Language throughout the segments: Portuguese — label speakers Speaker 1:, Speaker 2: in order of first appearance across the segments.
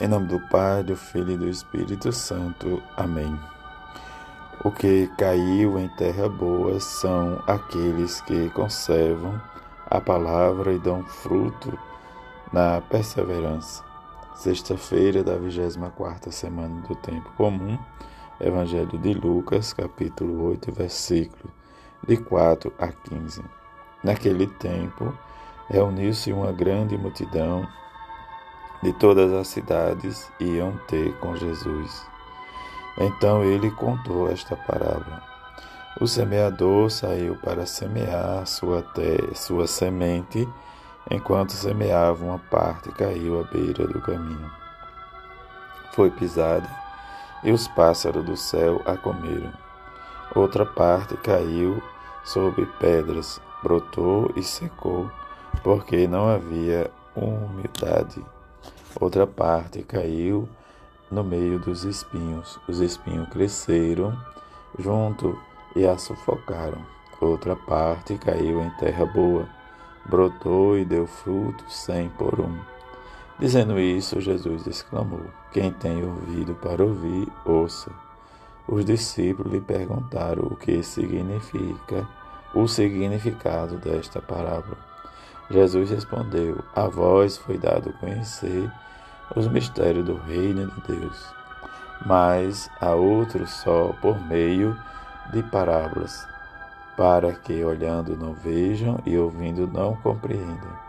Speaker 1: Em nome do Pai, do Filho e do Espírito Santo. Amém. O que caiu em terra boa são aqueles que conservam a palavra e dão fruto na perseverança. Sexta-feira da 24 semana do tempo comum. Evangelho de Lucas, capítulo 8, versículo de 4 a 15. Naquele tempo, reuniu-se uma grande multidão de todas as cidades iam ter com Jesus. Então ele contou esta parábola. O semeador saiu para semear sua, te, sua semente, enquanto semeava uma parte caiu à beira do caminho. Foi pisada e os pássaros do céu a comeram. Outra parte caiu sobre pedras, brotou e secou, porque não havia umidade. Outra parte caiu no meio dos espinhos. Os espinhos cresceram junto e a sufocaram. Outra parte caiu em terra boa, brotou e deu fruto cem por um. Dizendo isso, Jesus exclamou: Quem tem ouvido para ouvir, ouça. Os discípulos lhe perguntaram o que significa o significado desta parábola. Jesus respondeu: A vós foi dado conhecer os mistérios do reino de Deus, mas a outros só por meio de parábolas, para que olhando não vejam e ouvindo não compreendam.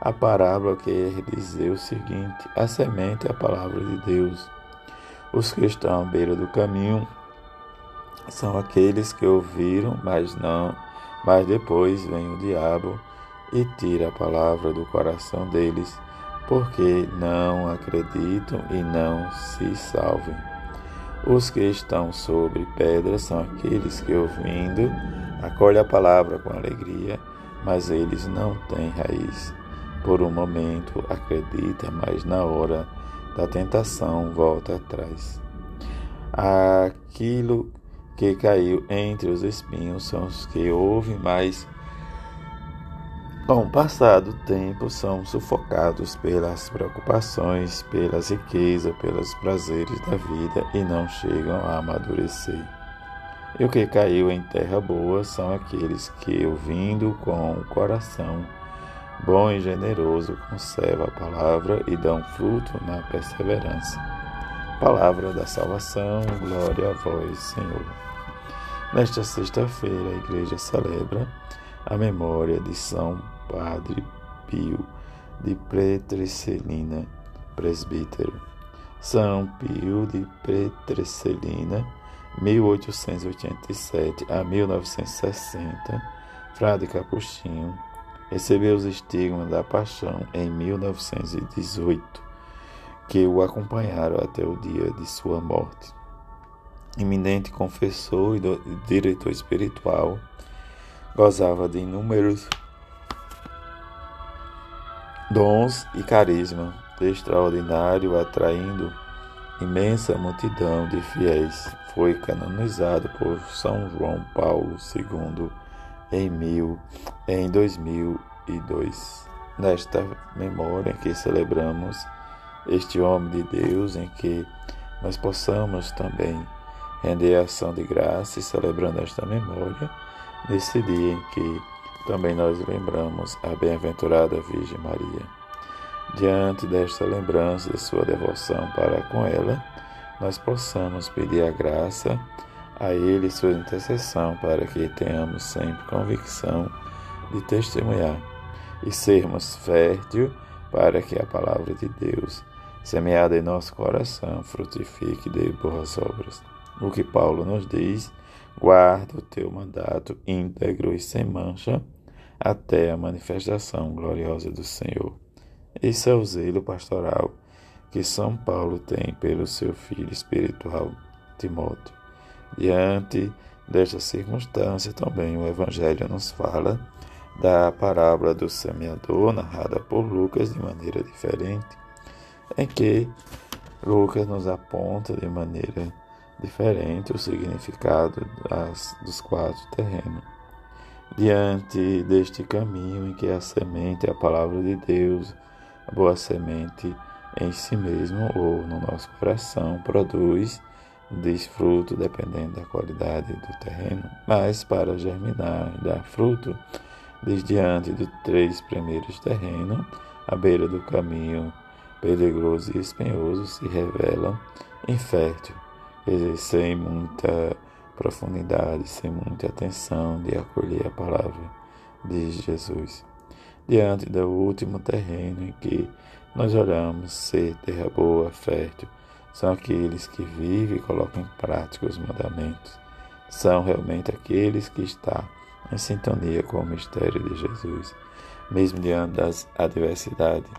Speaker 1: A parábola quer dizer o seguinte: a semente é a palavra de Deus. Os que estão à beira do caminho são aqueles que ouviram, mas não, mas depois vem o diabo e tira a palavra do coração deles porque não acreditam e não se salvem. Os que estão sobre pedras são aqueles que, ouvindo, acolhem a palavra com alegria, mas eles não têm raiz. Por um momento acredita, mas na hora da tentação volta atrás. Aquilo que caiu entre os espinhos são os que ouvem, mas com o passar do tempo, são sufocados pelas preocupações, pelas riquezas, pelos prazeres da vida e não chegam a amadurecer. E o que caiu em terra boa são aqueles que, ouvindo com o coração bom e generoso, conservam a palavra e dão fruto na perseverança. Palavra da salvação, glória a vós, Senhor. Nesta sexta-feira, a igreja celebra a memória de São Padre Pio de Petrecelina, presbítero. São Pio de Petrecelina, 1887 a 1960, frade capuchinho, recebeu os estigmas da paixão em 1918, que o acompanharam até o dia de sua morte. Eminente confessor e diretor espiritual, gozava de inúmeros dons e carisma extraordinário, atraindo imensa multidão de fiéis. Foi canonizado por São João Paulo II em, mil, em 2002. Nesta memória em que celebramos este homem de Deus, em que nós possamos também render ação de graça e celebrando esta memória, nesse dia em que também nós lembramos a bem-aventurada Virgem Maria. Diante desta lembrança de sua devoção para com ela, nós possamos pedir a graça a Ele sua intercessão para que tenhamos sempre convicção de testemunhar e sermos fértil para que a palavra de Deus, semeada em nosso coração, frutifique de boas obras. O que Paulo nos diz guarda o teu mandato íntegro e sem mancha até a manifestação gloriosa do Senhor. Esse é o zelo pastoral que São Paulo tem pelo seu filho espiritual Timóteo. Diante desta circunstância, também o Evangelho nos fala da parábola do semeador, narrada por Lucas de maneira diferente, em que Lucas nos aponta de maneira diferente o significado das, dos quatro terrenos. Diante deste caminho em que a semente é a palavra de Deus, a boa semente em si mesmo ou no nosso coração produz desfruto dependendo da qualidade do terreno, mas para germinar e dar fruto, desde antes dos três primeiros terrenos, à beira do caminho pedregoso e espinhoso, se revela infértil, sem muita profundidade, sem muita atenção de acolher a palavra de Jesus. Diante do último terreno em que nós olhamos ser terra boa, fértil, são aqueles que vivem e colocam em prática os mandamentos. São realmente aqueles que estão em sintonia com o mistério de Jesus, mesmo diante das adversidades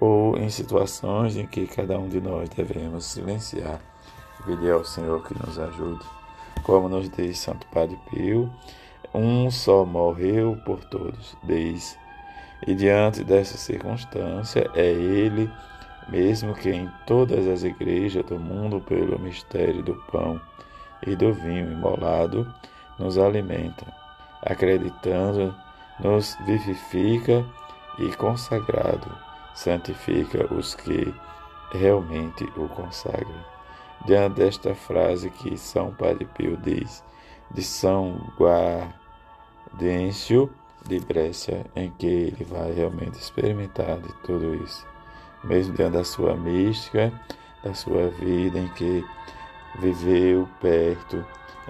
Speaker 1: ou em situações em que cada um de nós devemos silenciar e pedir ao Senhor que nos ajude. Como nos diz Santo Padre Pio, um só morreu por todos, desde e diante dessa circunstância é ele mesmo que em todas as igrejas do mundo pelo mistério do pão e do vinho imolado nos alimenta, acreditando, nos vivifica e consagrado, santifica os que realmente o consagram diante desta frase que São Padre Pio diz de São Guardêncio de Brescia, em que ele vai realmente experimentar de tudo isso, mesmo diante da sua mística, da sua vida em que viveu perto,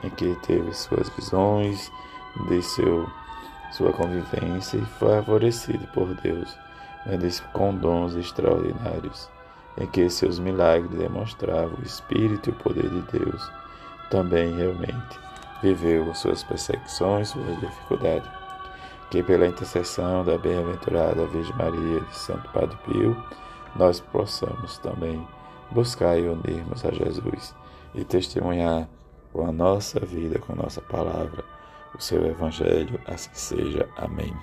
Speaker 1: em que teve suas visões, de seu, sua convivência e foi favorecido por Deus né, com dons extraordinários em que seus milagres demonstravam o Espírito e o poder de Deus, também realmente viveu suas perseguições, suas dificuldades. Que pela intercessão da bem-aventurada Virgem Maria de Santo Padre Pio, nós possamos também buscar e unirmos a Jesus e testemunhar com a nossa vida, com a nossa palavra, o seu Evangelho, assim seja. Amém.